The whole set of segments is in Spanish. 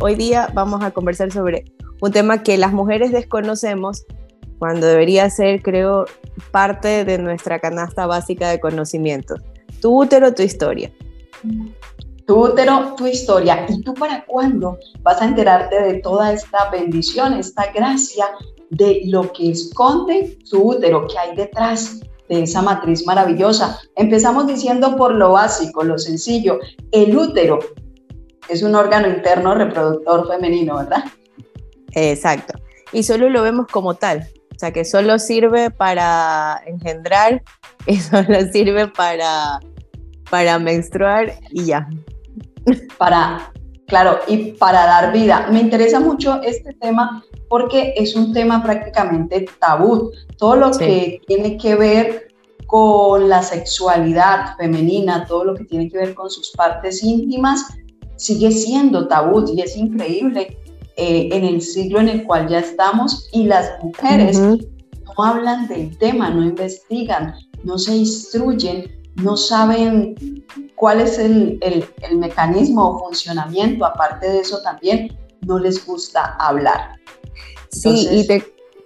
hoy día vamos a conversar sobre un tema que las mujeres desconocemos cuando debería ser, creo, parte de nuestra canasta básica de conocimientos. Tu útero, tu historia. Tu útero, tu historia. ¿Y tú para cuándo vas a enterarte de toda esta bendición, esta gracia de lo que esconde tu útero, que hay detrás de esa matriz maravillosa? Empezamos diciendo por lo básico, lo sencillo. El útero es un órgano interno reproductor femenino, ¿verdad? Exacto. Y solo lo vemos como tal. O sea, que solo sirve para engendrar y solo sirve para, para menstruar y ya. Para, claro, y para dar vida. Me interesa mucho este tema porque es un tema prácticamente tabú. Todo lo que tiene que ver con la sexualidad femenina, todo lo que tiene que ver con sus partes íntimas, sigue siendo tabú y es increíble eh, en el siglo en el cual ya estamos y las mujeres no hablan del tema, no investigan, no se instruyen, no saben cuál es el, el mecanismo o funcionamiento, aparte de eso también no les gusta hablar. Sí, y te,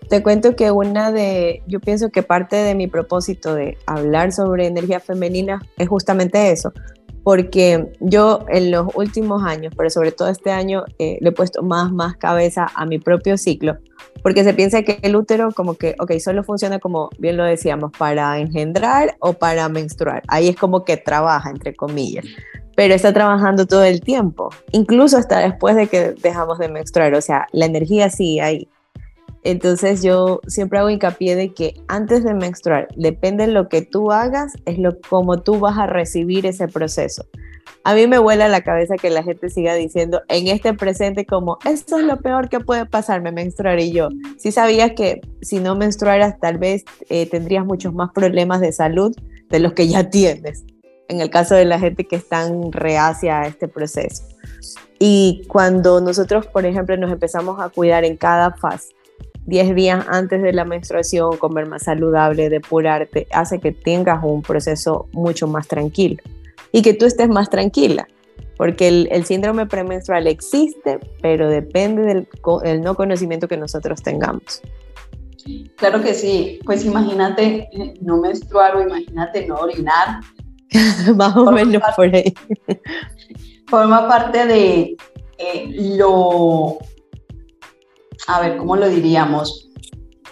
te cuento que una de, yo pienso que parte de mi propósito de hablar sobre energía femenina es justamente eso, porque yo en los últimos años, pero sobre todo este año, eh, le he puesto más, más cabeza a mi propio ciclo, porque se piensa que el útero como que, ok, solo funciona como bien lo decíamos, para engendrar o para menstruar. Ahí es como que trabaja, entre comillas pero está trabajando todo el tiempo, incluso hasta después de que dejamos de menstruar, o sea, la energía sigue ahí. Entonces yo siempre hago hincapié de que antes de menstruar, depende de lo que tú hagas, es lo como tú vas a recibir ese proceso. A mí me vuela la cabeza que la gente siga diciendo en este presente como, esto es lo peor que puede pasarme, menstruar. Y yo, si sabías que si no menstruaras tal vez eh, tendrías muchos más problemas de salud de los que ya tienes, en el caso de la gente que están reacia a este proceso. Y cuando nosotros, por ejemplo, nos empezamos a cuidar en cada fase, 10 días antes de la menstruación, comer más saludable, depurarte, hace que tengas un proceso mucho más tranquilo y que tú estés más tranquila, porque el, síndrome premenstrual existe, pero depende del no conocimiento que nosotros tengamos. Claro que sí, pues imagínate no menstruar o imagínate no orinar. más o menos por ahí. Forma parte de eh, lo a ver, ¿cómo lo diríamos?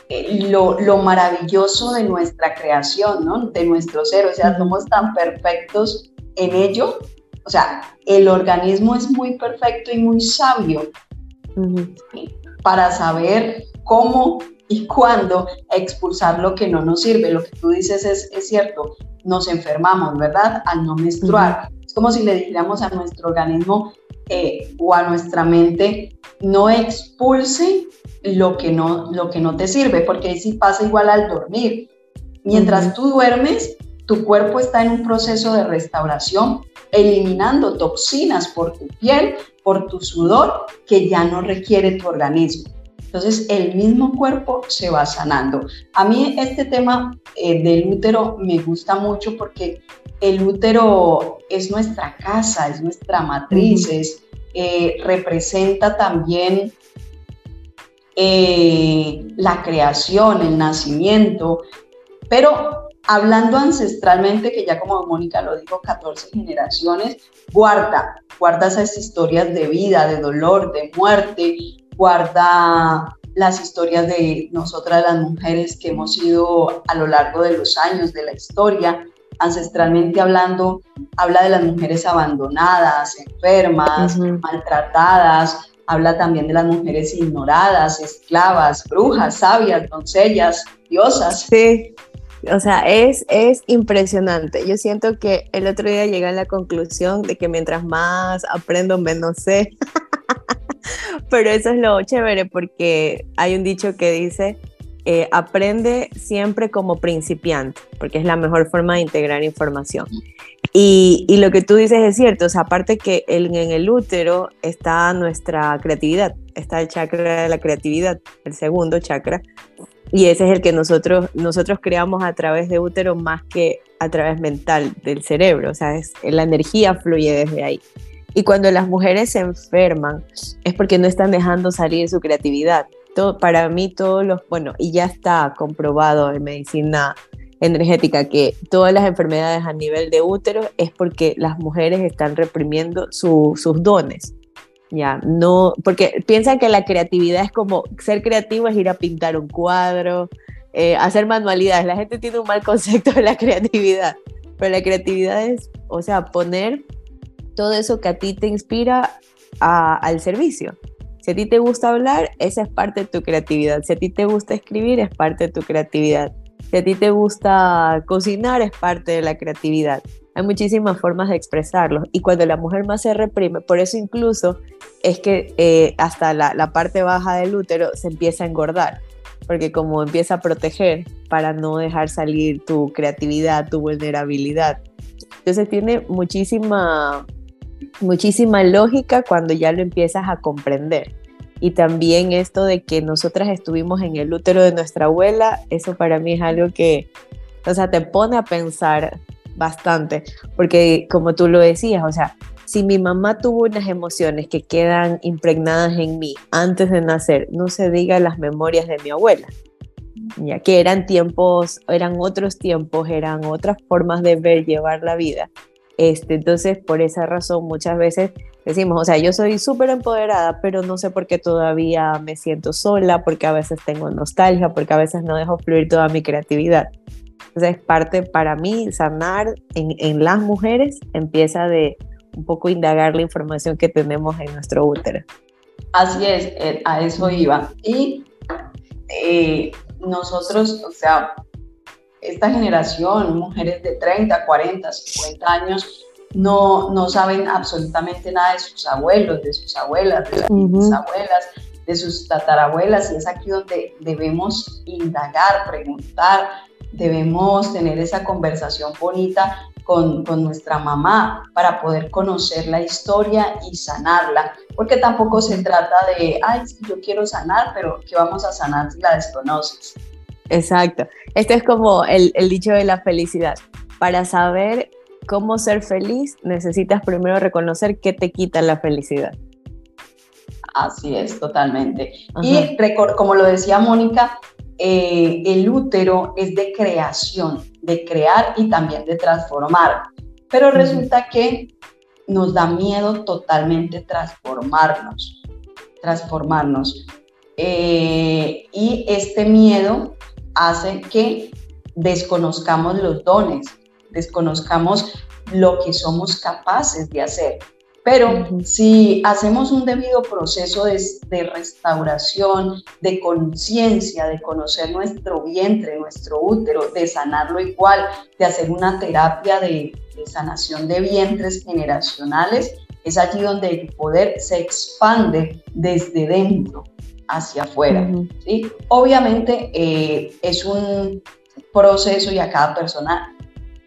Eh, lo, maravilloso de nuestra creación, ¿no? De nuestro ser, o sea, somos tan perfectos en ello, o sea, el organismo es muy perfecto y muy sabio para saber cómo y cuándo expulsar lo que no nos sirve. Lo que tú dices es, es cierto, nos enfermamos, ¿verdad? Al no menstruar. Es como si le dijéramos a nuestro organismo, eh, o a nuestra mente no expulse lo que no, lo que no te sirve, porque ahí sí pasa igual al dormir. Mientras tú duermes, tu cuerpo está en un proceso de restauración, eliminando toxinas por tu piel, por tu sudor, que ya no requiere tu organismo. Entonces, el mismo cuerpo se va sanando. A mí este tema eh, del útero me gusta mucho porque el útero es nuestra casa, es nuestra matriz, eh, representa también eh, la creación, el nacimiento, pero hablando ancestralmente, que ya como Mónica lo dijo, 14 generaciones, guarda, guarda esas historias de vida, de dolor, de muerte, guarda las historias de nosotras las mujeres que hemos sido a lo largo de los años de la historia, ancestralmente hablando, habla de las mujeres abandonadas, enfermas, maltratadas, habla también de las mujeres ignoradas, esclavas, brujas, sabias, doncellas, diosas. Sí, o sea, es, es impresionante. Yo siento que el otro día llegué a la conclusión de que mientras más aprendo, menos sé. Pero eso es lo chévere porque hay un dicho que dice, eh, aprende siempre como principiante, porque es la mejor forma de integrar información. Y, lo que tú dices es cierto, o sea, aparte que en el útero está nuestra creatividad, está el chakra de la creatividad, el segundo chakra, y ese es el que nosotros, nosotros creamos a través de útero más que a través mental del cerebro, o sea, es, la energía fluye desde ahí. Y cuando las mujeres se enferman es porque no están dejando salir su creatividad. Para mí todos los, bueno, y ya está comprobado en medicina energética que todas las enfermedades a nivel de útero es porque las mujeres están reprimiendo sus dones. Ya, no, porque piensan que la creatividad es como ser creativo es ir a pintar un cuadro, eh, hacer manualidades. La gente tiene un mal concepto de la creatividad, pero la creatividad es, o sea, poner todo eso que a ti te inspira al servicio. Si a ti te gusta hablar, esa es parte de tu creatividad. Si a ti te gusta escribir, es parte de tu creatividad. Si a ti te gusta cocinar, es parte de la creatividad. Hay muchísimas formas de expresarlo. Y cuando la mujer más se reprime, por eso incluso es que eh, hasta la, la parte baja del útero se empieza a engordar. Porque como empieza a proteger para no dejar salir tu creatividad, tu vulnerabilidad. Entonces tiene muchísima, muchísima lógica cuando ya lo empiezas a comprender y también esto de que nosotras estuvimos en el útero de nuestra abuela, eso para mí es algo que, o sea, te pone a pensar bastante, porque como tú lo decías, o sea, si mi mamá tuvo unas emociones que quedan impregnadas en mí antes de nacer, no se diga las memorias de mi abuela, ya que eran tiempos, eran otros tiempos, eran otras formas de ver, llevar la vida. Este, entonces, por esa razón, muchas veces decimos, o sea, yo soy súper empoderada, pero no sé por qué todavía me siento sola, porque a veces tengo nostalgia, porque a veces no dejo fluir toda mi creatividad. Entonces, parte para mí, sanar en, las mujeres empieza de un poco indagar la información que tenemos en nuestro útero. Así es, eh, a eso iba. Y eh, nosotros, o sea, esta generación, mujeres de 30, 40, 50 años, no, no saben absolutamente nada de sus abuelos, de sus abuelas, de sus abuelas, de sus tatarabuelas, y es aquí donde debemos indagar, preguntar, debemos tener esa conversación bonita con, con, nuestra mamá para poder conocer la historia y sanarla, porque tampoco se trata de, ay, yo quiero sanar, pero ¿qué vamos a sanar si la desconoces? Exacto. Este es como el, el dicho de la felicidad. Para saber cómo ser feliz, necesitas primero reconocer qué te quita la felicidad. Así es, totalmente. Y como lo decía Mónica, eh, el útero es de creación, de crear y también de transformar. Pero resulta que nos da miedo totalmente transformarnos, transformarnos. Eh, y este miedo hace que desconozcamos los dones, desconozcamos lo que somos capaces de hacer. Pero si hacemos un debido proceso de, restauración, de conciencia, de conocer nuestro vientre, nuestro útero, de sanarlo igual, de hacer una terapia de, sanación de vientres generacionales, es allí donde el poder se expande desde dentro hacia afuera. ¿sí? Obviamente eh, es un proceso y a cada persona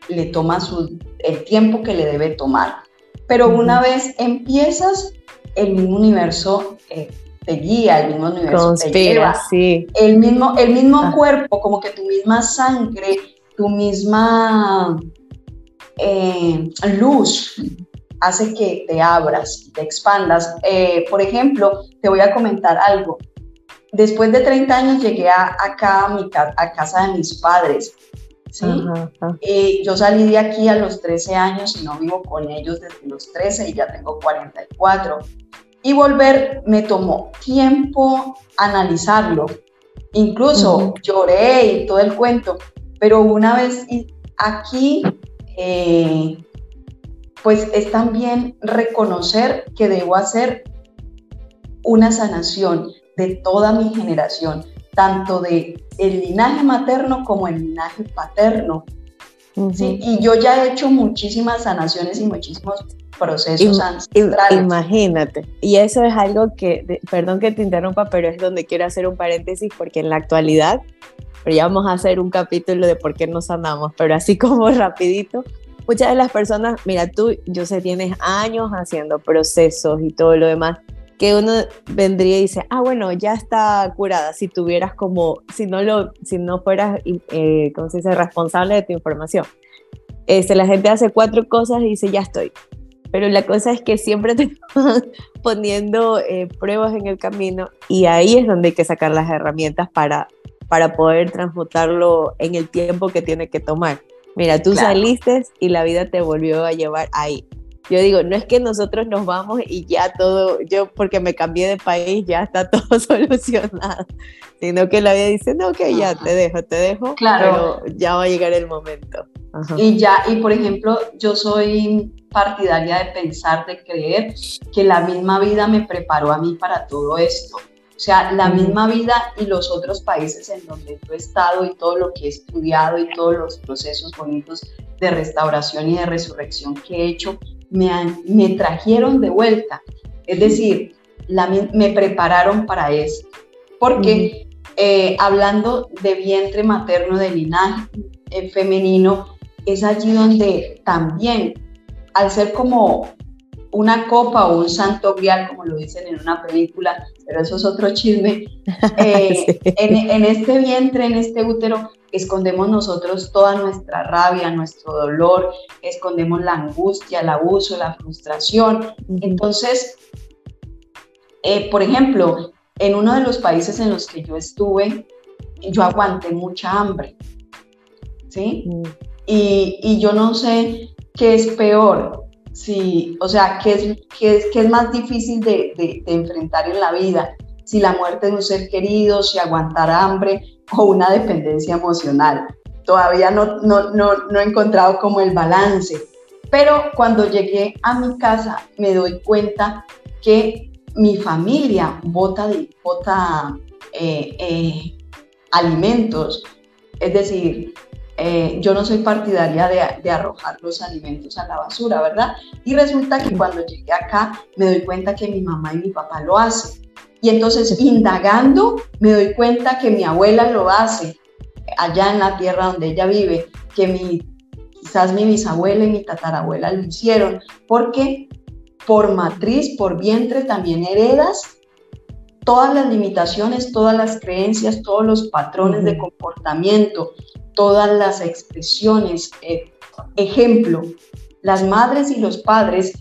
le toma su, el tiempo que le debe tomar. Pero una vez empiezas, el mismo universo eh, te guía, el mismo universo te lleva. Sí. El mismo, el mismo ah. cuerpo, como que tu misma sangre, tu misma eh, luz hace que te abras, te expandas. Eh, por ejemplo, te voy a comentar algo. Después de 30 años llegué a, acá a, mi, a casa de mis padres ¿sí? Eh, yo salí de aquí a los 13 años y no vivo con ellos desde los 13 y ya tengo 44. Y volver me tomó tiempo analizarlo. Incluso lloré y todo el cuento, pero una vez aquí, eh, pues es también reconocer que debo hacer una sanación de toda mi generación tanto de el linaje materno como el linaje paterno. ¿sí? Y yo ya he hecho muchísimas sanaciones y muchísimos procesos ancestrales. Imagínate. Y eso es algo que, perdón que te interrumpa, pero es donde quiero hacer un paréntesis porque en la actualidad, pero ya vamos a hacer un capítulo de por qué nos sanamos, pero así como rapidito, muchas de las personas, mira, tú, yo sé, tienes años haciendo procesos y todo lo demás, que uno vendría y dice, ah, bueno, ya está curada, si tuvieras como, si no, lo, si no fueras, eh, ¿cómo se dice?, responsable de tu información. Este, la gente hace cuatro cosas y dice, ya estoy. pero la cosa es que siempre te van poniendo eh, pruebas en el camino y ahí es donde hay que sacar las herramientas para, para poder transmutarlo en el tiempo que tiene que tomar. Mira, tú saliste y la vida te volvió a llevar ahí. Yo digo, no es que nosotros nos vamos y ya todo, yo porque me cambié de país ya está todo solucionado, sino que la vida dice, no, que ya te dejo, te dejo, claro. pero ya va a llegar el momento. Y ya, y por ejemplo, yo soy partidaria de pensar, de creer que la misma vida me preparó a mí para todo esto. O sea, la misma vida y los otros países en donde yo he estado y todo lo que he estudiado y todos los procesos bonitos de restauración y de resurrección que he hecho, me, me trajeron de vuelta. Es decir, la, me prepararon para esto. Porque eh, hablando de vientre materno, de linaje eh, femenino, es allí donde también, al ser como una copa o un santo grial, como lo dicen en una película, pero eso es otro chisme, eh, en, este vientre, en este útero, escondemos nosotros toda nuestra rabia, nuestro dolor, escondemos la angustia, el abuso, la frustración. Entonces, eh, por ejemplo, en uno de los países en los que yo estuve, yo aguanté mucha hambre, ¿sí? Mm. Y, yo no sé qué es peor, si, o sea, qué es, qué es, qué es más difícil de, de, enfrentar en la vida, si la muerte de un ser querido, si aguantar hambre o una dependencia emocional. Todavía no, no, no, no he encontrado como el balance. Pero cuando llegué a mi casa me doy cuenta que mi familia bota, bota eh, eh, alimentos, es decir, eh, yo no soy partidaria de, arrojar los alimentos a la basura, ¿verdad? Y resulta que cuando llegué acá me doy cuenta que mi mamá y mi papá lo hacen. Y entonces, indagando, me doy cuenta que mi abuela lo hace allá en la tierra donde ella vive, que mi, quizás mi bisabuela y mi tatarabuela lo hicieron, porque por matriz, por vientre también heredas todas las limitaciones, todas las creencias, todos los patrones de comportamiento, todas las expresiones. Eh, ejemplo, las madres y los padres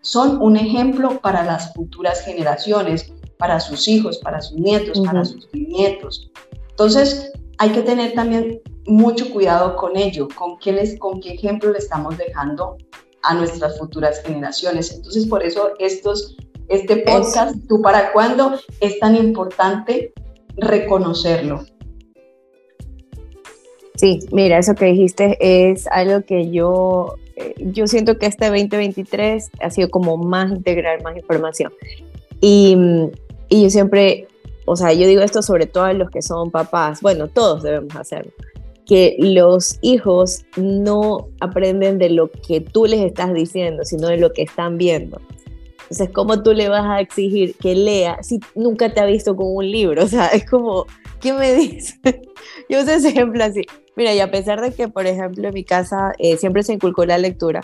son un ejemplo para las futuras generaciones, para sus hijos, para sus nietos, para sus nietos. Entonces, hay que tener también mucho cuidado con ello, con qué, les, con qué ejemplo le estamos dejando a nuestras futuras generaciones. Entonces, por eso estos, este podcast, ¿tú para cuándo? Es tan importante reconocerlo. Sí, mira, eso que dijiste es algo que yo, eh, yo siento que este 2023 ha sido como más integrar más información. Y, y, yo siempre, o sea, yo digo esto sobre todo a los que son papás, bueno, todos debemos hacerlo, que los hijos no aprenden de lo que tú les estás diciendo, sino de lo que están viendo. Entonces, ¿cómo tú le vas a exigir que lea si nunca te ha visto con un libro? O sea, es como, ¿qué me dice? Yo uso ese ejemplo así. Mira, y a pesar de que, por ejemplo, en mi casa eh, siempre se inculcó la lectura,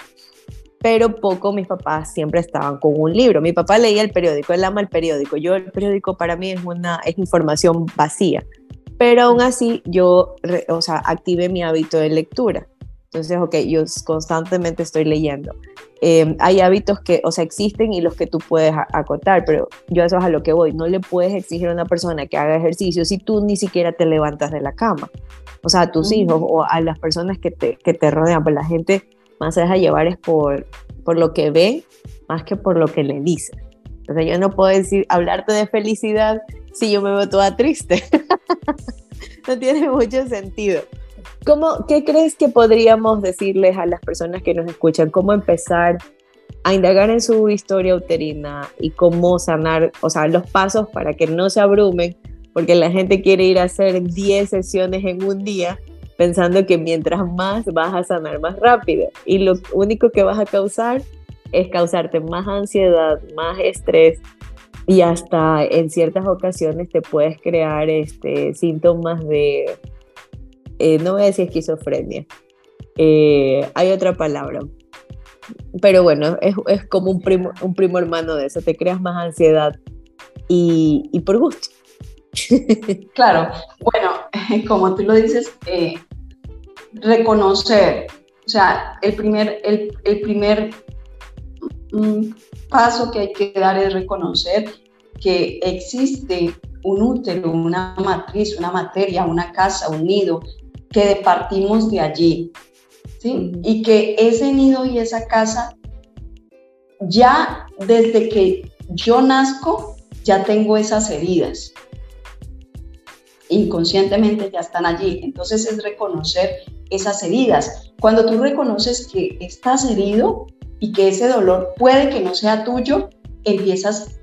pero poco mis papás siempre estaban con un libro. Mi papá leía el periódico, él ama el periódico. Yo el periódico para mí es una es información vacía, pero aún así yo, o sea, activé mi hábito de lectura. Entonces, ok, yo constantemente estoy leyendo. Em, hay hábitos que, o sea, existen y los que tú puedes acotar, pero yo eso es a lo que voy. No le puedes exigir a una persona que haga ejercicio si tú ni siquiera te levantas de la cama. O sea, a tus hijos o a las personas que te, que te rodean, pues la gente más se deja llevar es por, por lo que ve más que por lo que le dice. O sea, yo no puedo decir, hablarte de felicidad si yo me veo toda triste. no tiene mucho sentido. ¿Cómo, ¿Qué crees que podríamos decirles a las personas que nos escuchan? ¿Cómo empezar a indagar en su historia uterina y cómo sanar, o sea, los pasos para que no se abrumen? Porque la gente quiere ir a hacer 10 sesiones en un día pensando que mientras más vas a sanar más rápido. Y lo único que vas a causar es causarte más ansiedad, más estrés y hasta en ciertas ocasiones te puedes crear este, síntomas de eh, no voy a decir esquizofrenia, eh, hay otra palabra, pero bueno, es, es, como un primo, un primo hermano de eso, te creas más ansiedad y, y por gusto. Claro, bueno, como tú lo dices, eh, reconocer, o sea, el primer, el, el primer un paso que hay que dar es reconocer que existe un útero, una matriz, una materia, una casa, un nido, que partimos de allí, ¿sí? Y que ese nido y esa casa, ya desde que yo nazco, ya tengo esas heridas. Inconscientemente ya están allí. Entonces es reconocer esas heridas. Cuando tú reconoces que estás herido y que ese dolor puede que no sea tuyo, empiezas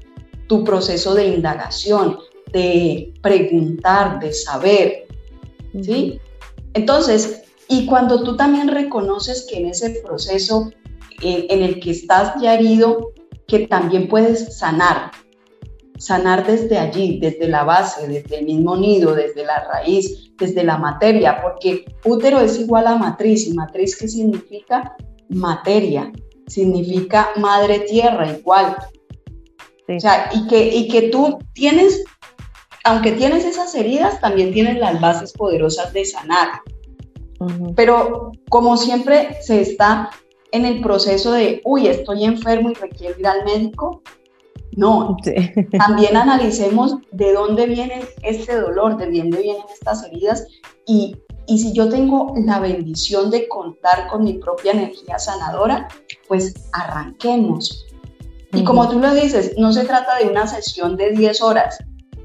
tu proceso de indagación, de preguntar, de saber, ¿sí? Entonces, y cuando tú también reconoces que en ese proceso en, el que estás ya herido, que también puedes sanar, sanar desde allí, desde la base, desde el mismo nido, desde la raíz, desde la materia, porque útero es igual a matriz, y matriz ¿qué significa? Materia, significa madre tierra igual. O sea, y que, y que tú tienes aunque tienes esas heridas, también tienes las bases poderosas de sanar. Pero como siempre se está en el proceso de, uy, estoy enfermo y requiero ir al médico, no, también analicemos de dónde viene este dolor, de dónde vienen estas heridas y, y si yo tengo la bendición de contar con mi propia energía sanadora, pues arranquemos. Y como tú lo dices, no se trata de una sesión de 10 horas,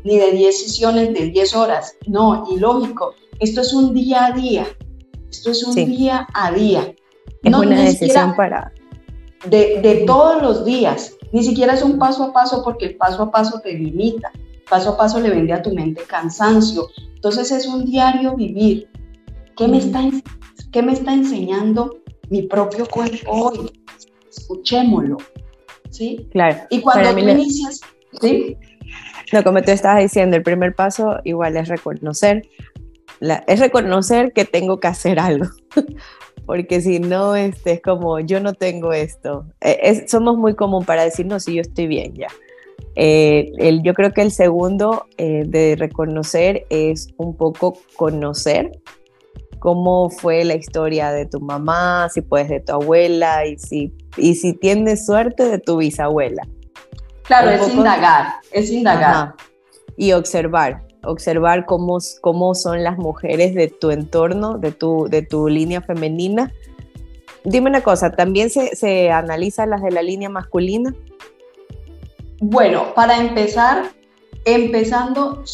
ni de 10 sesiones de 10 horas. No, y lógico, esto es un día a día. Esto es un día a día. Es no, una decisión para... De, de todos los días. Ni siquiera es un paso a paso porque el paso a paso te limita. Paso a paso le vende a tu mente cansancio. Entonces es un diario vivir. ¿Qué me está, qué me está enseñando mi propio cuerpo hoy? Escuchémoslo. ¿Sí? Claro. Y cuando tú inicias, ¿sí? No, como te estabas diciendo, el primer paso igual es reconocer, es reconocer que tengo que hacer algo, porque si no, este, es como, yo no tengo esto. E, somos muy común para decir, no, si yo estoy bien ya. Eh, el, yo creo que el segundo eh, de reconocer es un poco conocer cómo fue la historia de tu mamá, si puedes de tu abuela y si, y si tienes suerte de tu bisabuela. Claro, es indagar, es indagar. Y observar, observar cómo, cómo son las mujeres de tu entorno, de tu, de tu línea femenina. Dime una cosa, ¿también se, se analizan las de la línea masculina? Bueno, para empezar, empezando,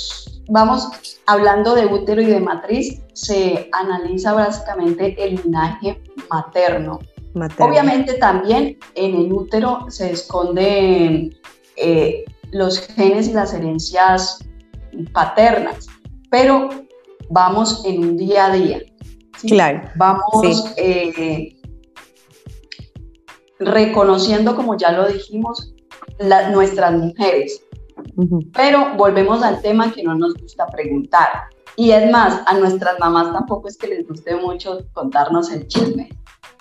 vamos hablando de útero y de matriz, se analiza básicamente el linaje materno. materno. Obviamente también en el útero se esconden eh, los genes y las herencias paternas, pero vamos en un día a día. Claro. Vamos eh, reconociendo, como ya lo dijimos, nuestras mujeres. Pero volvemos al tema que no nos gusta preguntar. Y es más, a nuestras mamás tampoco es que les guste mucho contarnos el chisme.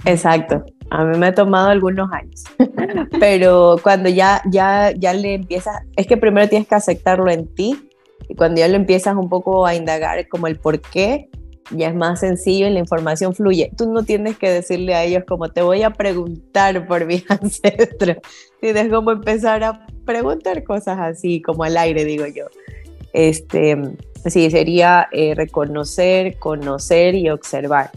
Exacto. A mí me ha tomado algunos años, pero cuando ya, ya, ya le empiezas, es que primero tienes que aceptarlo en ti y cuando ya lo empiezas un poco a indagar como el por qué, ya es más sencillo y la información fluye. Tú no tienes que decirle a ellos como te voy a preguntar por mi ancestro. Tienes como empezar a preguntar cosas así, como al aire, digo yo. Este, sí, sería eh, reconocer, conocer y observar.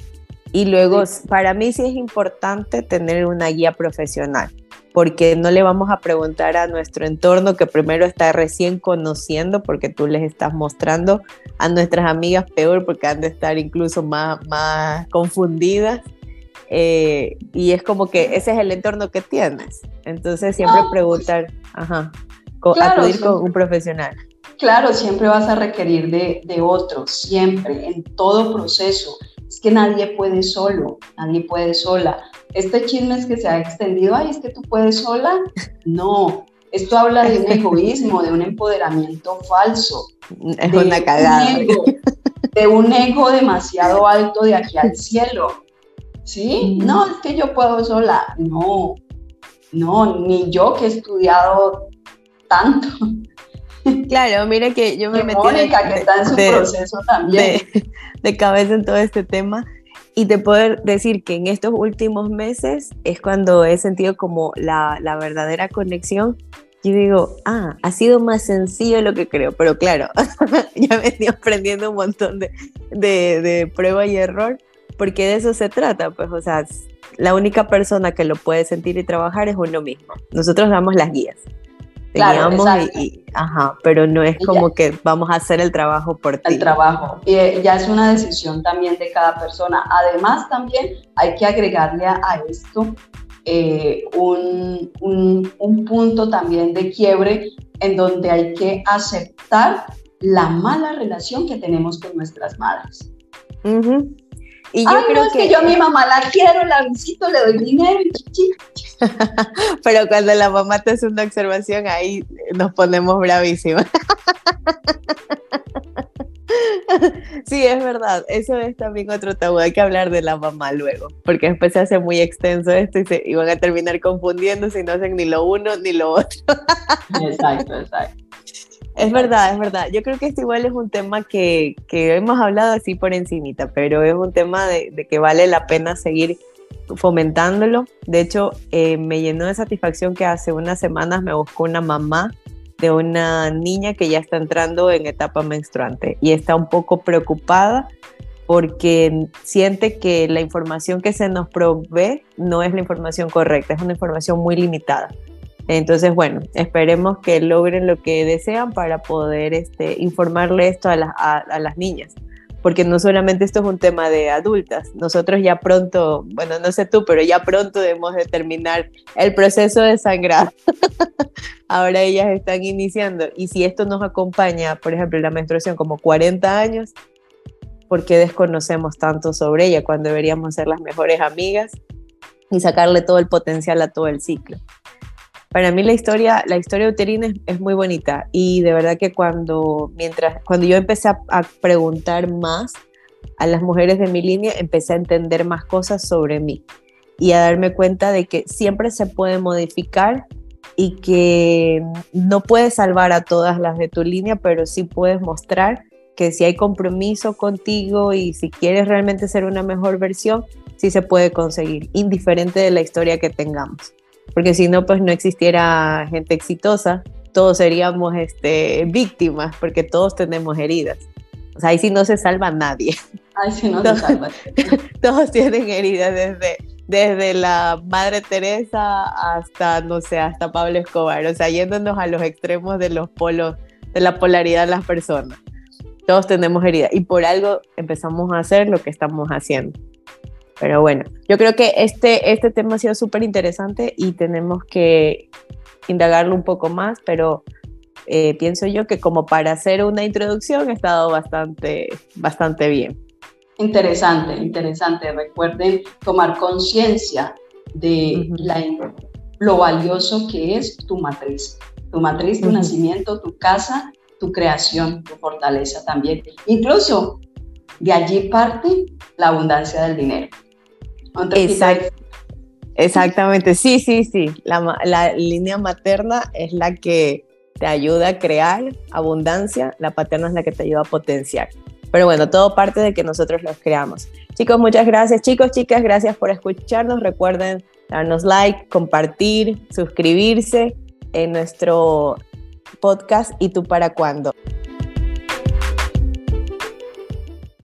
Y luego, para mí sí es importante tener una guía profesional, porque no le vamos a preguntar a nuestro entorno que primero está recién conociendo, porque tú les estás mostrando a nuestras amigas peor, porque han de estar incluso más, más confundidas. Eh, y es como que ese es el entorno que tienes. Entonces siempre ah, preguntar, ajá, acudir con un profesional. Claro, siempre vas a requerir de, de otros, siempre, en todo proceso es que nadie puede solo, nadie puede sola. Este chisme es que se ha extendido, ay, es que tú puedes sola. No, esto habla de un egoísmo, de un empoderamiento falso. Es una cagada. de un ego demasiado alto de aquí al cielo. ¿Sí? No, es que yo puedo sola. No, no, ni yo que he estudiado tanto. Claro, mira que yo me metí Mónica, que está en su proceso también. De, cabeza en todo este tema. Y te puedo decir que en estos últimos meses es cuando he sentido como la, la verdadera conexión. Yo digo, ah, ha sido más sencillo lo que creo, pero claro, ya me estoy aprendiendo un montón de, de, de prueba y error, porque de eso se trata, pues, o sea, la única persona que lo puede sentir y trabajar es uno mismo. Nosotros damos las guías. Claro, y, ajá, pero no es como que vamos a hacer el trabajo por ti. El trabajo, y eh, ya es una decisión también de cada persona. Además, también hay que agregarle a, esto eh, un, un, punto también de quiebre en donde hay que aceptar la mala relación que tenemos con nuestras madres. Y yo Ay, creo no, es que... yo a mi mamá la quiero, la visito, le doy dinero y Pero cuando la mamá te hace una observación, ahí nos ponemos bravísimas. Sí, es verdad, eso es también otro tabú, hay que hablar de la mamá luego, porque después se hace muy extenso esto y, se, y van a terminar confundiendo si no hacen ni lo uno ni lo otro. Exacto, exacto. Es verdad, es verdad. Yo creo que esto igual es un tema que, que hemos hablado así por encimita, pero es un tema de, que vale la pena seguir fomentándolo. De hecho, eh, me llenó de satisfacción que hace unas semanas me buscó una mamá de una niña que ya está entrando en etapa menstruante y está un poco preocupada porque siente que la información que se nos provee no es la información correcta, es una información muy limitada. Entonces, bueno, esperemos que logren lo que desean para poder este, informarle esto a, las niñas. Porque no solamente esto es un tema de adultas, nosotros ya pronto, bueno, no sé tú, pero ya pronto debemos de terminar el proceso de sangrado. Ahora ellas están iniciando y si esto nos acompaña, por ejemplo, la menstruación como 40 años, ¿por qué desconocemos tanto sobre ella cuando deberíamos ser las mejores amigas y sacarle todo el potencial a todo el ciclo? Para mí la historia, la historia uterina es, muy bonita. Y de verdad que cuando, mientras, cuando yo empecé a, a, preguntar más a las mujeres de mi línea, empecé a entender más cosas sobre mí y a darme cuenta de que siempre se puede modificar y que no puedes salvar a todas las de tu línea, pero sí puedes mostrar que si hay compromiso contigo y si quieres realmente ser una mejor versión, sí se puede conseguir, indiferente de la historia que tengamos porque si no, pues no existiera gente exitosa, todos seríamos este, víctimas, porque todos tenemos heridas. O sea, ahí sí no se salva nadie. Ahí sí no se salva. todos tienen heridas desde, desde la Madre Teresa hasta, no sé, hasta Pablo Escobar. O sea, yéndonos a los extremos de los polos, de la polaridad de las personas. Todos tenemos heridas y por algo empezamos a hacer lo que estamos haciendo. Pero bueno, yo creo que este, este tema ha sido súper interesante y tenemos que indagarlo un poco más, pero eh, pienso yo que como para hacer una introducción ha estado bastante, bastante bien. Interesante, interesante. Recuerden tomar conciencia de la, lo valioso que es tu matriz, tu matriz, tu nacimiento, tu casa, tu creación, tu fortaleza también. Incluso de allí parte la abundancia del dinero. Exactamente, sí, sí, sí. La, la, línea materna es la que te ayuda a crear abundancia, la paterna es la que te ayuda a potenciar. Pero bueno, todo parte de que nosotros los creamos. Chicos, muchas gracias. Chicos, chicas, gracias por escucharnos. Recuerden darnos like, compartir, suscribirse en nuestro podcast y tú para cuándo.